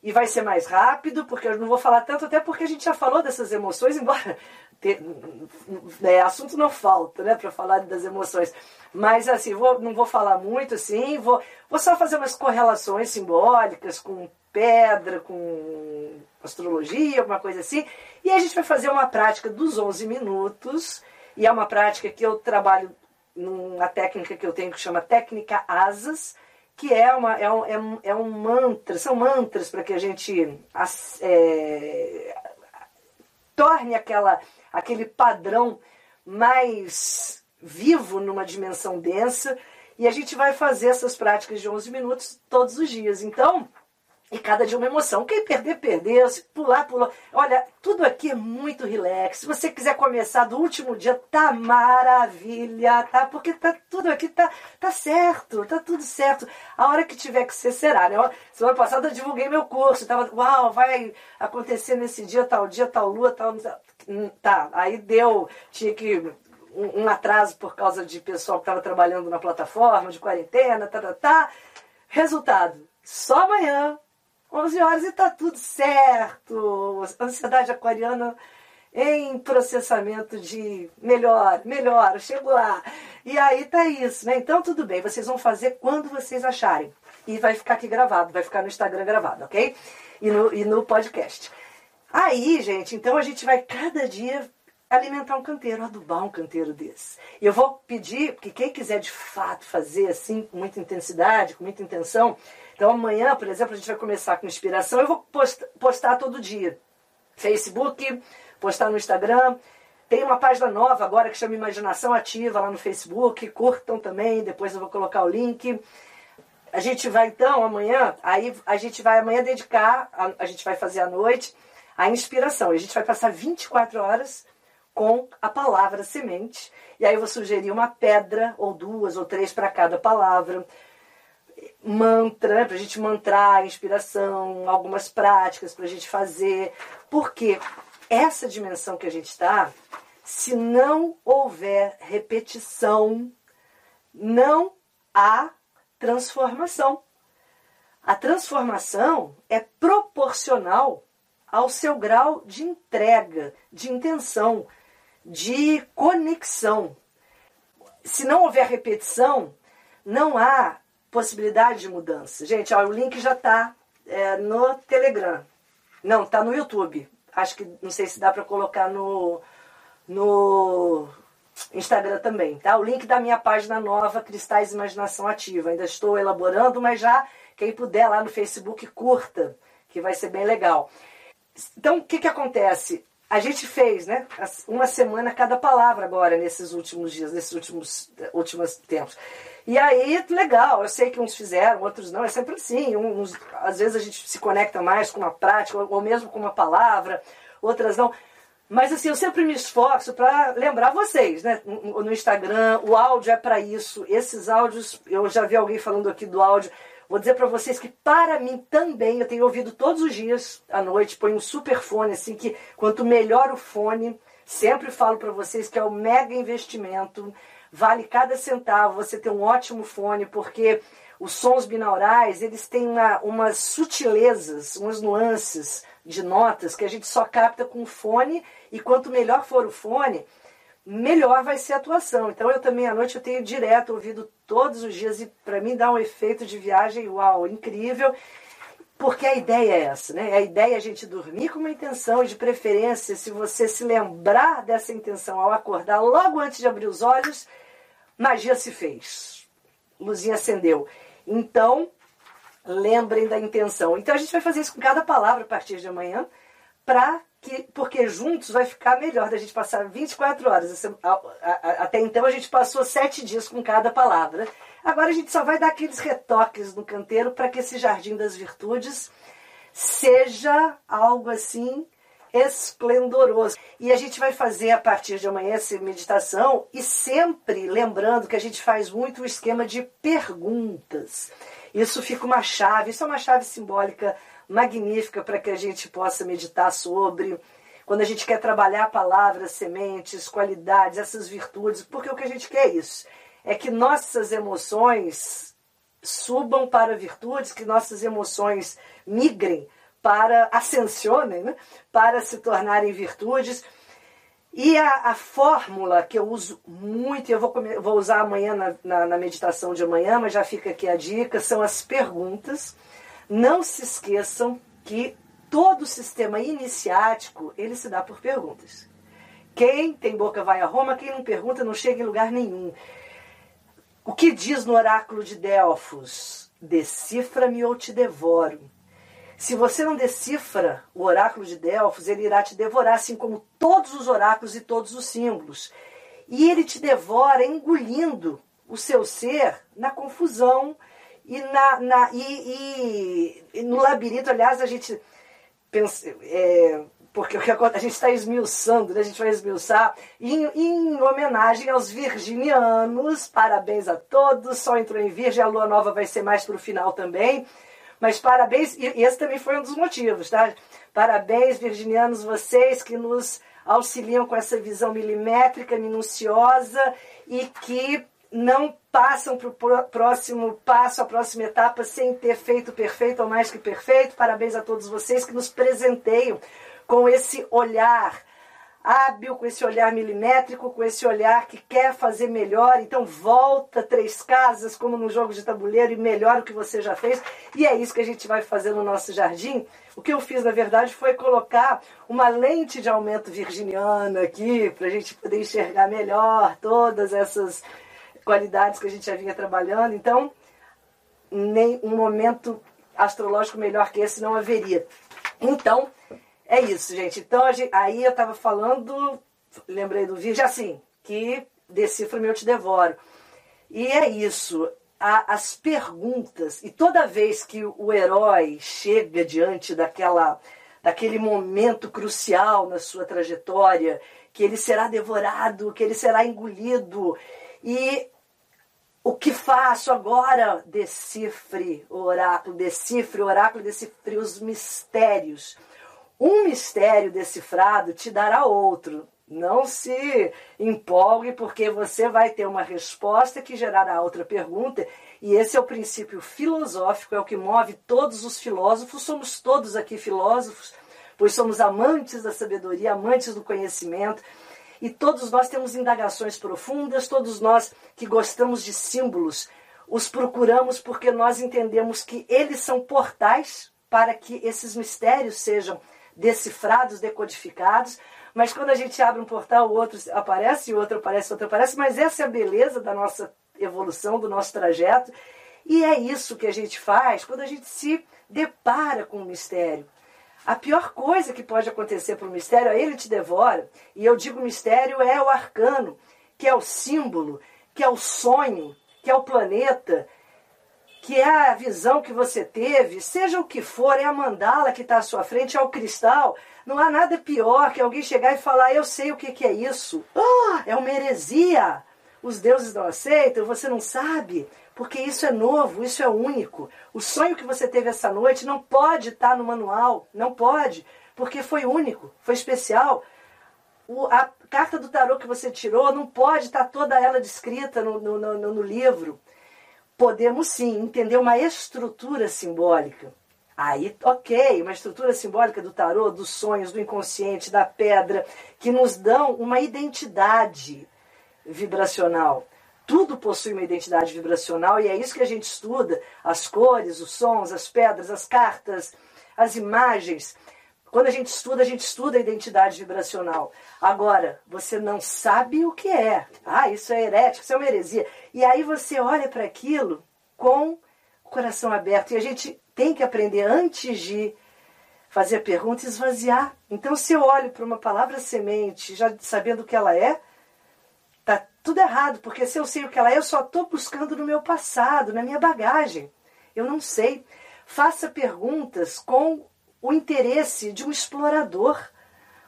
E vai ser mais rápido, porque eu não vou falar tanto, até porque a gente já falou dessas emoções, *laughs* embora ter, é, assunto não falta, né, para falar das emoções. Mas assim, vou, não vou falar muito assim, vou, vou só fazer umas correlações simbólicas com pedra, com astrologia, alguma coisa assim. E a gente vai fazer uma prática dos 11 minutos, e é uma prática que eu trabalho numa técnica que eu tenho que chama técnica asas, que é, uma, é, um, é, um, é um mantra, são mantras para que a gente é, torne aquela, aquele padrão mais vivo numa dimensão densa E a gente vai fazer essas práticas de 11 minutos todos os dias. Então, e cada dia uma emoção. Quem perder, perdeu. Se pular, pulou. Olha, tudo aqui é muito relax. Se você quiser começar do último dia, tá maravilha, tá? Porque tá tudo aqui, tá, tá certo, tá tudo certo. A hora que tiver que ser, será, né? Semana passada eu divulguei meu curso. Tava, uau, vai acontecer nesse dia, tal dia, tal lua, tal. Tá, aí deu. Tinha que um, um atraso por causa de pessoal que estava trabalhando na plataforma, de quarentena, tá, tá, tá. Resultado, só amanhã, 11 horas e tá tudo certo. Ansiedade aquariana em processamento de melhor, melhor, chego lá. E aí tá isso, né? Então tudo bem, vocês vão fazer quando vocês acharem. E vai ficar aqui gravado, vai ficar no Instagram gravado, ok? E no, e no podcast. Aí, gente, então a gente vai cada dia alimentar um canteiro, adubar um canteiro desse. E eu vou pedir que quem quiser de fato fazer assim, com muita intensidade, com muita intenção, então amanhã, por exemplo, a gente vai começar com inspiração. Eu vou postar, todo dia. Facebook, postar no Instagram. Tem uma página nova agora que chama Imaginação Ativa lá no Facebook. Curtam também, depois eu vou colocar o link. A gente vai então amanhã, aí a gente vai amanhã dedicar, a, a gente vai fazer à noite a inspiração. A gente vai passar 24 horas com a palavra semente. E aí eu vou sugerir uma pedra, ou duas, ou três para cada palavra mantra, né, para a gente mantrar, inspiração, algumas práticas para a gente fazer. Porque essa dimensão que a gente está, se não houver repetição, não há transformação. A transformação é proporcional ao seu grau de entrega, de intenção, de conexão. Se não houver repetição, não há possibilidade de mudança. Gente, ó, o link já está é, no Telegram. Não, está no YouTube. Acho que não sei se dá para colocar no, no Instagram também, tá? O link da minha página nova, Cristais Imaginação Ativa. Ainda estou elaborando, mas já quem puder lá no Facebook curta, que vai ser bem legal. Então, o que, que acontece? A gente fez, né? Uma semana cada palavra agora nesses últimos dias, nesses últimos, últimos tempos. E aí, legal, eu sei que uns fizeram, outros não, é sempre assim. Uns, às vezes a gente se conecta mais com uma prática, ou mesmo com uma palavra, outras não. Mas assim, eu sempre me esforço para lembrar vocês, né? No Instagram, o áudio é para isso. Esses áudios, eu já vi alguém falando aqui do áudio. Vou dizer para vocês que para mim também, eu tenho ouvido todos os dias à noite, põe um super fone assim que quanto melhor o fone, sempre falo para vocês que é o mega investimento vale cada centavo você ter um ótimo fone, porque os sons binaurais, eles têm uma, umas sutilezas, umas nuances de notas que a gente só capta com o fone, e quanto melhor for o fone, melhor vai ser a atuação. Então eu também à noite eu tenho direto ouvido todos os dias e para mim dá um efeito de viagem, uau, incrível. Porque a ideia é essa, né? A ideia é a gente dormir com uma intenção e de preferência, se você se lembrar dessa intenção ao acordar logo antes de abrir os olhos, magia se fez. Luzinha acendeu. Então, lembrem da intenção. Então a gente vai fazer isso com cada palavra a partir de amanhã, para que, porque juntos vai ficar melhor da gente passar 24 horas. Até então a gente passou sete dias com cada palavra. Agora a gente só vai dar aqueles retoques no canteiro para que esse jardim das virtudes seja algo assim esplendoroso. E a gente vai fazer a partir de amanhã essa meditação e sempre lembrando que a gente faz muito o esquema de perguntas. Isso fica uma chave, isso é uma chave simbólica magnífica para que a gente possa meditar sobre. Quando a gente quer trabalhar palavras, sementes, qualidades, essas virtudes, porque o que a gente quer é isso é que nossas emoções subam para virtudes, que nossas emoções migrem para, ascensionem, né? para se tornarem virtudes. E a, a, fórmula que eu uso muito, eu vou, vou usar amanhã na, na, na, meditação de amanhã, mas já fica aqui a dica, são as perguntas. Não se esqueçam que todo o sistema iniciático, ele se dá por perguntas. Quem tem boca vai a Roma, quem não pergunta não chega em lugar nenhum. O que diz no oráculo de Delfos? Decifra-me ou te devoro. Se você não decifra o oráculo de Delfos, ele irá te devorar, assim como todos os oráculos e todos os símbolos. E ele te devora engolindo o seu ser na confusão e, na, na e, e, no labirinto. Aliás, a gente pensa. É, porque o que a gente está esmiuçando, né? a gente vai esmiuçar, em, em, homenagem aos virginianos, parabéns a todos, só entrou em virgem, a lua nova vai ser mais para o final também, mas parabéns, e esse também foi um dos motivos, tá? Parabéns, virginianos, vocês que nos auxiliam com essa visão milimétrica, minuciosa e que não passam para o próximo passo, a próxima etapa, sem ter feito perfeito ou mais que perfeito. Parabéns a todos vocês que nos presenteiam com esse olhar hábil, com esse olhar milimétrico, com esse olhar que quer fazer melhor. Então volta três casas, como no jogo de tabuleiro, e melhora o que você já fez. E é isso que a gente vai fazer no nosso jardim. O que eu fiz, na verdade, foi colocar uma lente de aumento virginiana aqui, para a gente poder enxergar melhor todas essas qualidades que a gente já vinha trabalhando. Então, nem um momento astrológico melhor que esse não haveria. Então, é isso, gente. Então, aí eu estava falando, lembrei do vídeo, assim, que decifra meu te devoro. E é isso. as perguntas, e toda vez que o herói chega diante daquela, daquele momento crucial na sua trajetória, que ele será devorado, que ele será engolido, e o que faço agora? Decifre o oráculo, decifre o oráculo, decifre os mistérios um mistério decifrado te dará outro. Não se empolgue, porque você vai ter uma resposta que gerará outra pergunta. E esse é o princípio filosófico, é o que move todos os filósofos. Somos todos aqui filósofos, pois somos amantes da sabedoria, amantes do conhecimento. E todos nós temos indagações profundas, todos nós que gostamos de símbolos, os procuramos porque nós entendemos que eles são portais para que esses mistérios sejam decifrados, decodificados, mas quando a gente abre um portal, o outro aparece, o outro aparece, o outro aparece, mas essa é a beleza da nossa evolução, do nosso trajeto, e é isso que a gente faz quando a gente se depara com o mistério. A pior coisa que pode acontecer para o mistério é ele te devora, e eu digo mistério é o arcano, que é o símbolo, que é o sonho, que é o planeta, que é a visão que você teve, seja o que for, é a mandala que está à sua frente, é o cristal. Não há nada pior que alguém chegar e falar, eu sei o que, que é isso. Oh, é uma heresia. Os deuses não aceitam, você não sabe, porque isso é novo, isso é único. O sonho que você teve essa noite não pode estar no manual, não pode, porque foi único, foi especial. O, a carta do tarô que você tirou não pode estar toda ela descrita no, no, no, no livro podemos sim entender uma estrutura simbólica. Aí, ok, uma estrutura simbólica do tarô, dos sonhos, do inconsciente, da pedra, que nos dão uma identidade vibracional. Tudo possui uma identidade vibracional e é isso que a gente estuda: as cores, os sons, as pedras, as cartas, as imagens. Quando a gente estuda, a gente estuda a identidade vibracional. Agora, você não sabe o que é. Ah, isso é herético, isso é uma heresia. E aí você olha para aquilo com o coração aberto. E a gente tem que aprender antes de fazer a pergunta esvaziar. Então, se eu olho para uma palavra semente, já sabendo o que ela é, tudo errado, porque se eu sei o que ela é, eu só estou buscando no meu passado, na minha bagagem. Eu não sei. Faça perguntas com o interesse de um explorador,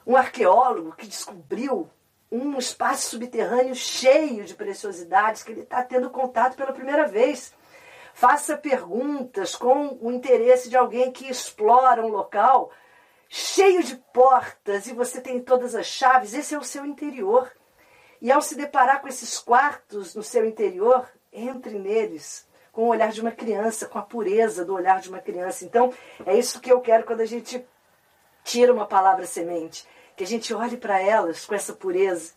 um arqueólogo que descobriu um espaço subterrâneo cheio de preciosidades que ele está tendo contato pela primeira vez. Faça perguntas com o interesse de alguém que explora um local cheio de portas e você tem todas as chaves. Esse é o seu interior. E ao se deparar com esses quartos no seu interior, entre neles com o olhar de uma criança, com a pureza do olhar de uma criança. Então, é isso que eu quero quando a gente tira uma palavra semente, que a gente olhe para elas com essa pureza,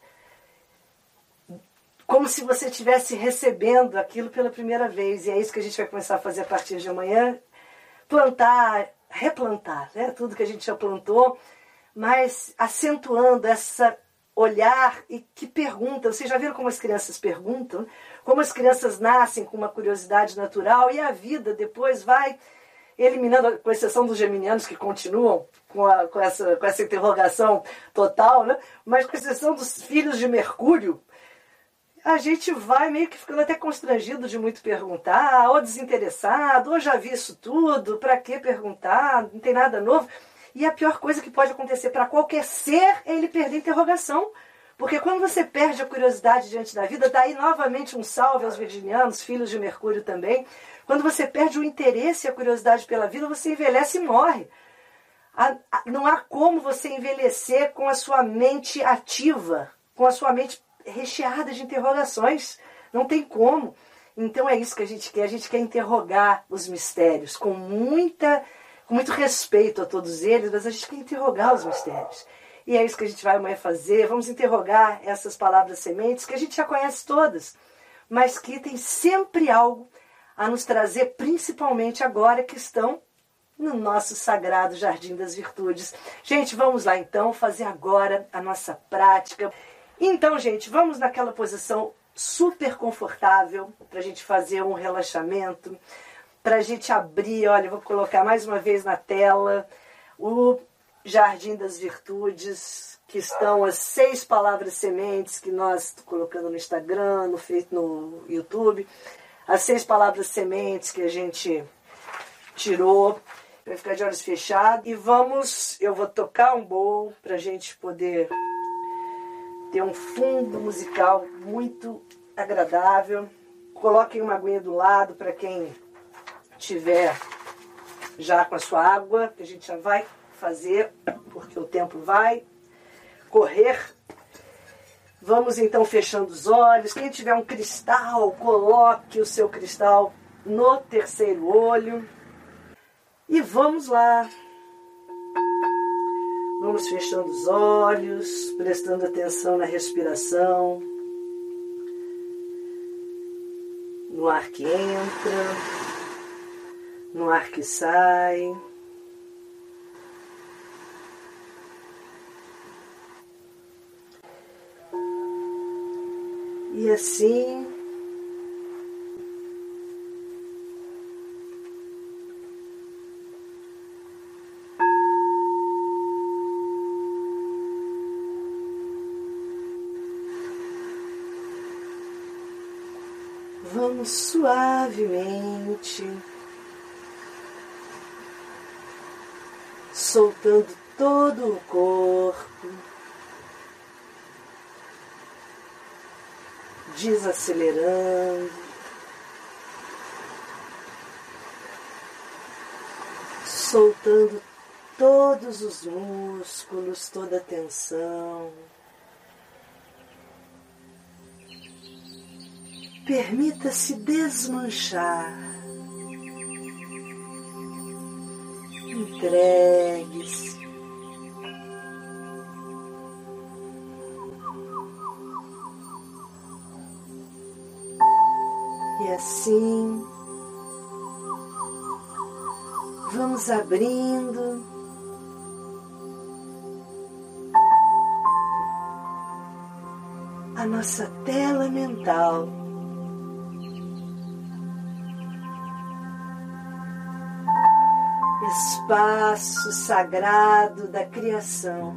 como se você estivesse recebendo aquilo pela primeira vez. E é isso que a gente vai começar a fazer a partir de amanhã. Plantar, replantar, né? tudo que a gente já plantou, mas acentuando essa olhar e que pergunta. Vocês já viram como as crianças perguntam? Como as crianças nascem com uma curiosidade natural e a vida depois vai eliminando, com exceção dos geminianos que continuam com, a, com, essa, com essa interrogação total, né? mas com exceção dos filhos de Mercúrio, a gente vai meio que ficando até constrangido de muito perguntar, ou desinteressado, ou já vi isso tudo, para que perguntar, não tem nada novo. E a pior coisa que pode acontecer para qualquer ser é ele perder a interrogação. Porque quando você perde a curiosidade diante da vida, daí novamente um salve aos virginianos, filhos de Mercúrio também. Quando você perde o interesse e a curiosidade pela vida, você envelhece e morre. Não há como você envelhecer com a sua mente ativa, com a sua mente recheada de interrogações. Não tem como. Então é isso que a gente quer. A gente quer interrogar os mistérios com muita, com muito respeito a todos eles, mas a gente quer interrogar os mistérios. E é isso que a gente vai amanhã fazer. Vamos interrogar essas palavras sementes que a gente já conhece todas, mas que tem sempre algo a nos trazer, principalmente agora que estão no nosso sagrado Jardim das Virtudes. Gente, vamos lá então fazer agora a nossa prática. Então, gente, vamos naquela posição super confortável para a gente fazer um relaxamento, para a gente abrir. Olha, vou colocar mais uma vez na tela o Jardim das Virtudes, que estão as seis palavras sementes que nós colocando no Instagram, no, no YouTube, as seis palavras sementes que a gente tirou. Vai ficar de olhos fechados e vamos. Eu vou tocar um bowl para a gente poder ter um fundo musical muito agradável. Coloquem uma aguinha do lado para quem tiver já com a sua água, que a gente já vai fazer, porque o tempo vai correr. Vamos então fechando os olhos. Quem tiver um cristal, coloque o seu cristal no terceiro olho. E vamos lá. Vamos fechando os olhos, prestando atenção na respiração, no ar que entra, no ar que sai. E assim vamos suavemente soltando todo o corpo, desacelerando, soltando todos os músculos, toda a tensão. Permita-se desmanchar. Entregue-se. E assim vamos abrindo a nossa tela mental. Espaço sagrado da criação.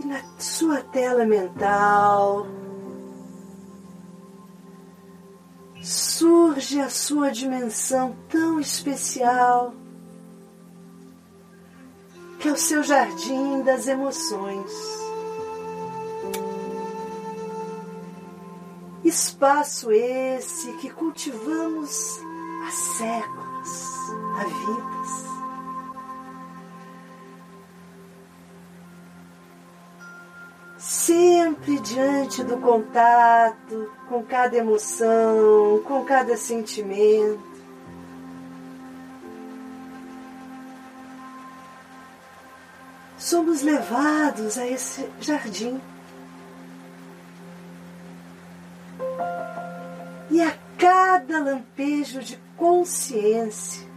E na sua tela mental surge a sua dimensão tão especial que é o seu jardim das emoções. Espaço esse que cultivamos há séculos, há vidas. Sempre diante do contato com cada emoção, com cada sentimento. Somos levados a esse jardim E a cada lampejo de consciência,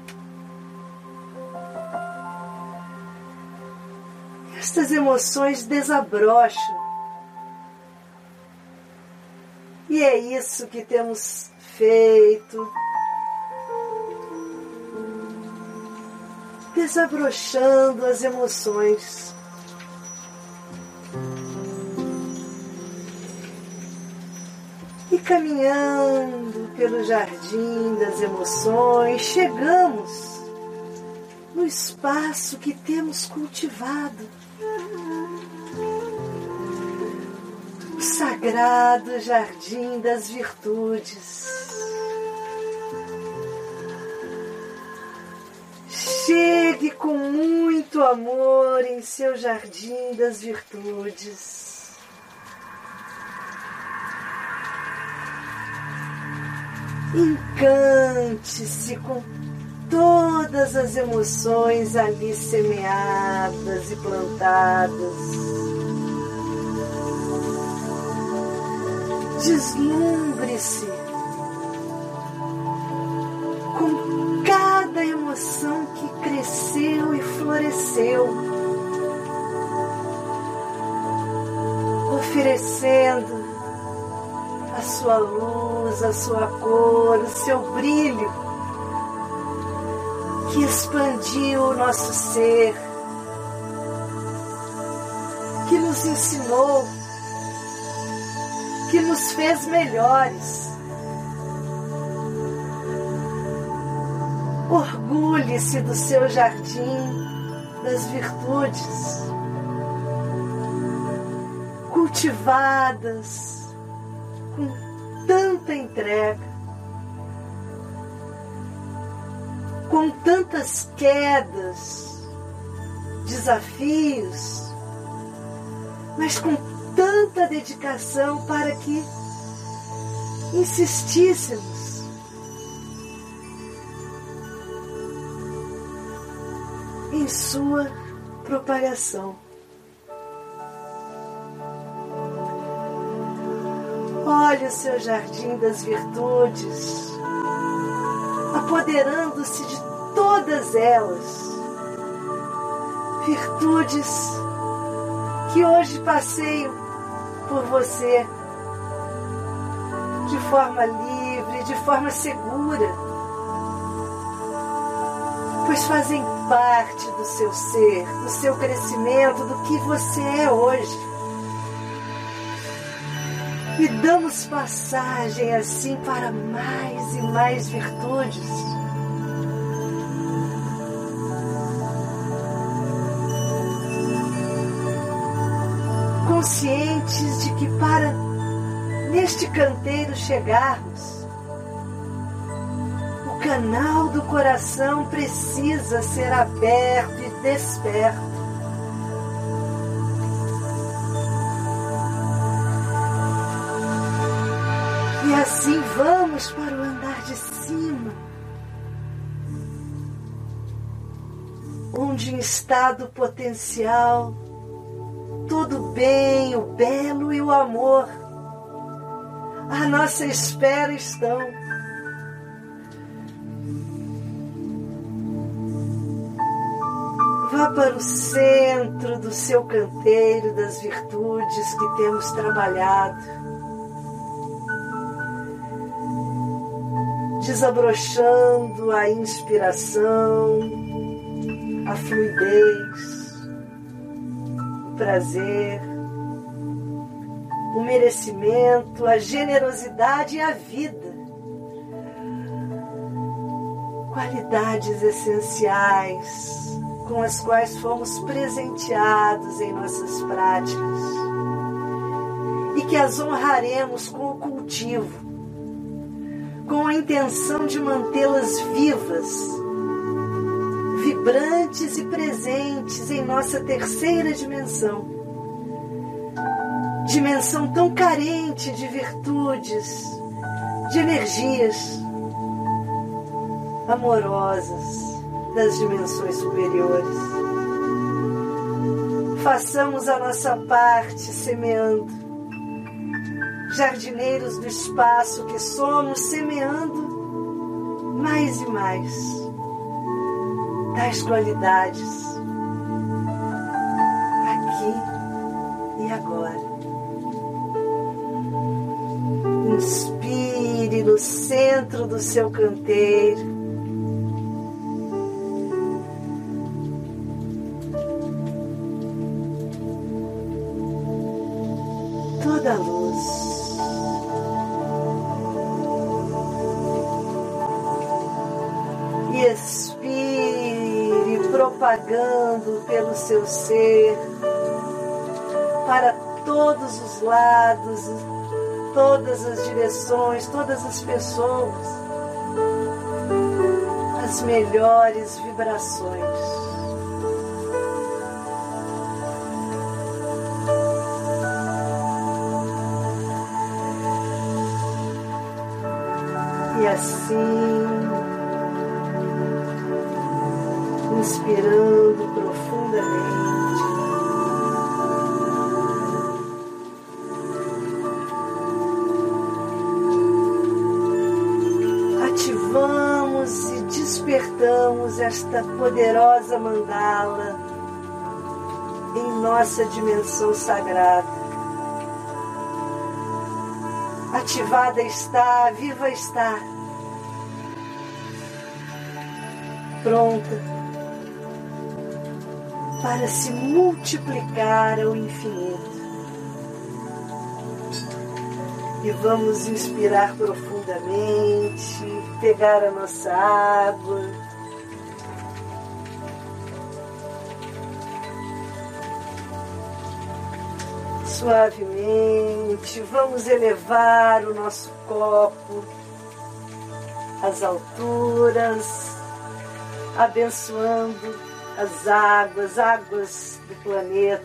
estas emoções desabrocham. E é isso que temos feito desabrochando as emoções. Caminhando pelo jardim das emoções, chegamos no espaço que temos cultivado. O sagrado jardim das virtudes. Chegue com muito amor em seu jardim das virtudes. Encante-se com todas as emoções ali semeadas e plantadas. Deslumbre-se com cada emoção que cresceu e floresceu, oferecendo sua luz, a sua cor, o seu brilho, que expandiu o nosso ser, que nos ensinou, que nos fez melhores. Orgulhe-se do seu jardim das virtudes, cultivadas com tanta entrega, com tantas quedas, desafios, mas com tanta dedicação para que insistíssemos em sua propagação. Olhe o seu jardim das virtudes, apoderando-se de todas elas. Virtudes que hoje passeiam por você de forma livre, de forma segura, pois fazem parte do seu ser, do seu crescimento, do que você é hoje e damos passagem assim para mais e mais virtudes. Conscientes de que para neste canteiro chegarmos, o canal do coração precisa ser aberto e desperto. Vamos para o andar de cima, onde em estado potencial todo o bem, o belo e o amor à nossa espera estão. Vá para o centro do seu canteiro das virtudes que temos trabalhado desabrochando a inspiração, a fluidez, o prazer, o merecimento, a generosidade e a vida. Qualidades essenciais com as quais fomos presenteados em nossas práticas e que as honraremos com o cultivo com a intenção de mantê-las vivas, vibrantes e presentes em nossa terceira dimensão. Dimensão tão carente de virtudes, de energias amorosas das dimensões superiores. Façamos a nossa parte semeando jardineiros do espaço que somos, semeando mais e mais tais qualidades aqui e agora. Inspire no centro do seu canteiro. E expire, propagando pelo seu ser para todos os lados, todas as direções, todas as pessoas, as melhores vibrações. E assim, inspirando profundamente, ativamos e despertamos esta poderosa mandala em nossa dimensão sagrada. Ativada está, viva está. Pronta para se multiplicar ao infinito. E vamos inspirar profundamente, pegar a nossa água. Suavemente, vamos elevar o nosso copo às alturas, abençoando as águas, águas do planeta,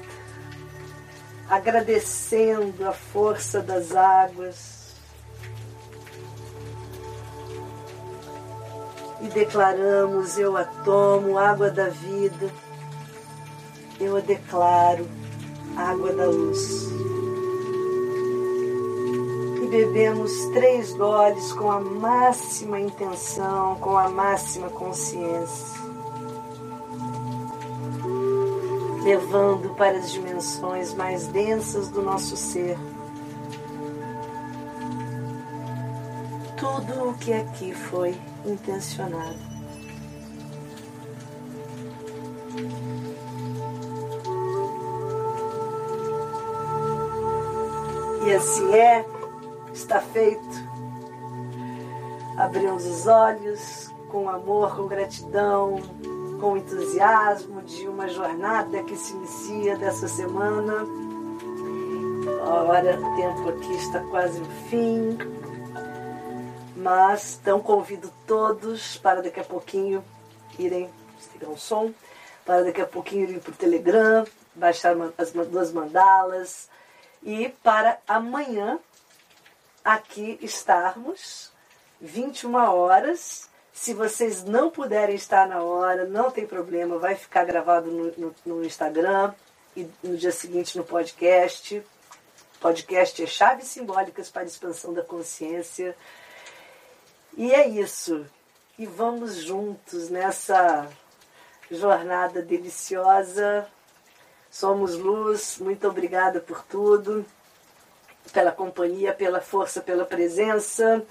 agradecendo a força das águas e declaramos: Eu a tomo, água da vida, eu a declaro, água da luz. E bebemos três goles com a máxima intenção, com a máxima consciência. Levando para as dimensões mais densas do nosso ser tudo o que aqui foi intencionado. E assim é, está feito. Abrimos os olhos com amor, com gratidão, com entusiasmo de uma jornada que se inicia dessa semana. Ora, o tempo aqui está quase no fim, mas então convido todos para daqui a pouquinho irem, tirar um som, para daqui a pouquinho irem para o Telegram, baixar as duas mandalas e para amanhã aqui estarmos 21 horas se vocês não puderem estar na hora, não tem problema, vai ficar gravado no, no, no Instagram e no dia seguinte no podcast. Podcast é Chaves Simbólicas para a Expansão da Consciência. E é isso. E vamos juntos nessa jornada deliciosa. Somos luz. Muito obrigada por tudo, pela companhia, pela força, pela presença.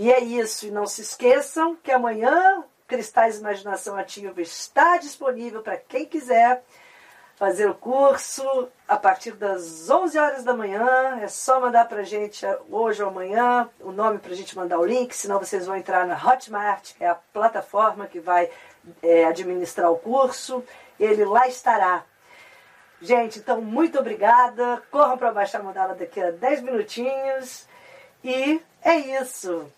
E é isso. E não se esqueçam que amanhã Cristais Imaginação Ativa está disponível para quem quiser fazer o curso a partir das 11 horas da manhã. É só mandar para a gente hoje ou amanhã o nome para a gente mandar o link, senão vocês vão entrar na Hotmart, que é a plataforma que vai é, administrar o curso. Ele lá estará. Gente, então muito obrigada. Corram para baixar a mandala daqui a 10 minutinhos. E é isso.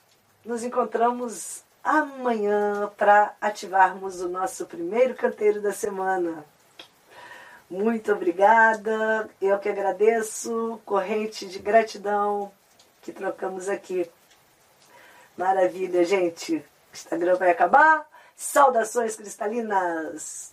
Nos encontramos amanhã para ativarmos o nosso primeiro canteiro da semana. Muito obrigada, eu que agradeço, corrente de gratidão que trocamos aqui. Maravilha, gente. O Instagram vai acabar. Saudações cristalinas!